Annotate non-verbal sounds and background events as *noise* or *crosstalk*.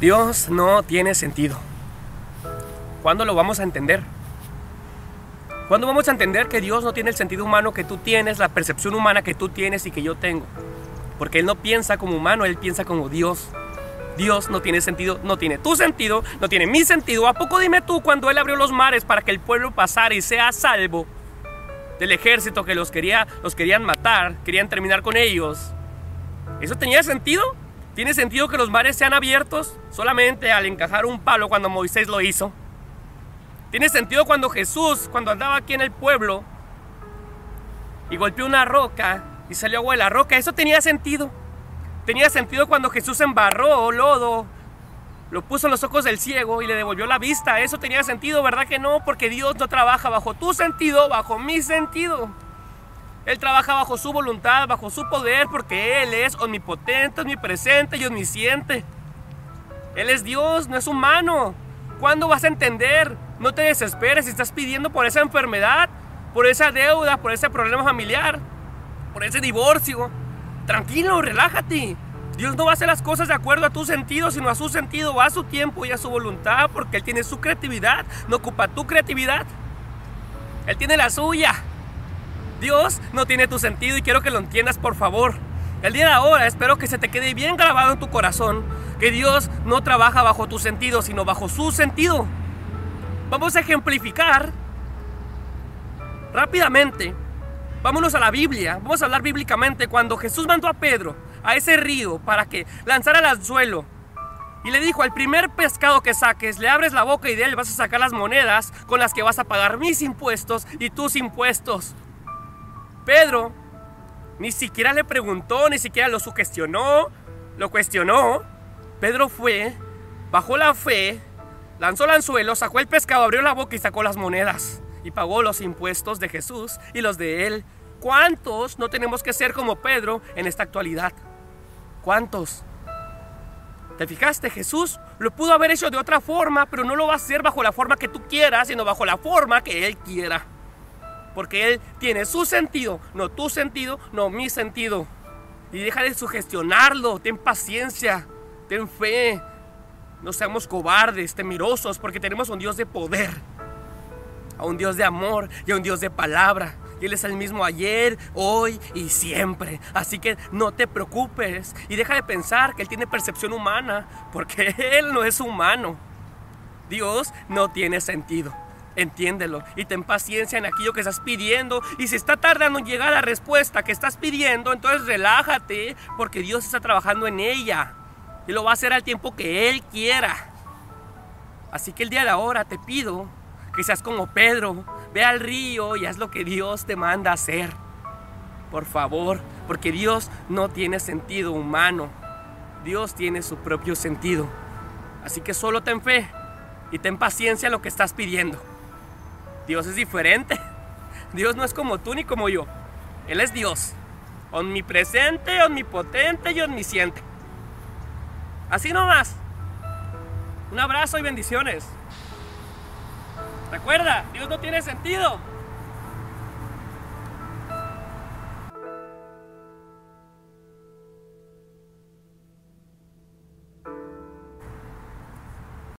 Dios no tiene sentido. ¿Cuándo lo vamos a entender? ¿Cuándo vamos a entender que Dios no tiene el sentido humano que tú tienes, la percepción humana que tú tienes y que yo tengo? Porque Él no piensa como humano, Él piensa como Dios. Dios no tiene sentido, no tiene tu sentido, no tiene mi sentido. ¿A poco dime tú cuando Él abrió los mares para que el pueblo pasara y sea salvo del ejército que los, quería, los querían matar, querían terminar con ellos? ¿Eso tenía sentido? ¿Tiene sentido que los mares sean abiertos solamente al encajar un palo cuando Moisés lo hizo? ¿Tiene sentido cuando Jesús, cuando andaba aquí en el pueblo y golpeó una roca y salió agua de la roca? ¿Eso tenía sentido? ¿Tenía sentido cuando Jesús embarró lodo, lo puso en los ojos del ciego y le devolvió la vista? ¿Eso tenía sentido? ¿Verdad que no? Porque Dios no trabaja bajo tu sentido, bajo mi sentido. Él trabaja bajo su voluntad, bajo su poder, porque Él es omnipotente, omnipresente y omnisciente. Él es Dios, no es humano. ¿Cuándo vas a entender? No te desesperes si estás pidiendo por esa enfermedad, por esa deuda, por ese problema familiar, por ese divorcio. Tranquilo, relájate. Dios no va a hacer las cosas de acuerdo a tu sentido, sino a su sentido, a su tiempo y a su voluntad, porque Él tiene su creatividad, no ocupa tu creatividad. Él tiene la suya. Dios no tiene tu sentido y quiero que lo entiendas por favor. El día de ahora espero que se te quede bien grabado en tu corazón que Dios no trabaja bajo tu sentido, sino bajo su sentido. Vamos a ejemplificar rápidamente. Vámonos a la Biblia. Vamos a hablar bíblicamente cuando Jesús mandó a Pedro a ese río para que lanzara el anzuelo. Y le dijo, al primer pescado que saques, le abres la boca y de él vas a sacar las monedas con las que vas a pagar mis impuestos y tus impuestos. Pedro ni siquiera le preguntó, ni siquiera lo sugestionó, lo cuestionó. Pedro fue, bajó la fe, lanzó el anzuelo, sacó el pescado, abrió la boca y sacó las monedas. Y pagó los impuestos de Jesús y los de él. ¿Cuántos no tenemos que ser como Pedro en esta actualidad? ¿Cuántos? ¿Te fijaste? Jesús lo pudo haber hecho de otra forma, pero no lo va a hacer bajo la forma que tú quieras, sino bajo la forma que Él quiera. Porque Él tiene su sentido, no tu sentido, no mi sentido. Y deja de sugestionarlo, ten paciencia, ten fe. No seamos cobardes, temerosos, porque tenemos un Dios de poder, a un Dios de amor y a un Dios de palabra. Él es el mismo ayer, hoy y siempre. Así que no te preocupes y deja de pensar que Él tiene percepción humana, porque *laughs* Él no es humano. Dios no tiene sentido. Entiéndelo y ten paciencia en aquello que estás pidiendo. Y si está tardando en llegar la respuesta que estás pidiendo, entonces relájate porque Dios está trabajando en ella. Y lo va a hacer al tiempo que Él quiera. Así que el día de ahora te pido que seas como Pedro. Ve al río y haz lo que Dios te manda hacer. Por favor, porque Dios no tiene sentido humano. Dios tiene su propio sentido. Así que solo ten fe y ten paciencia en lo que estás pidiendo. Dios es diferente. *laughs* Dios no es como tú ni como yo. Él es Dios. Omnipresente, omnipotente y omnisciente. Así nomás. Un abrazo y bendiciones. Recuerda, Dios no tiene sentido.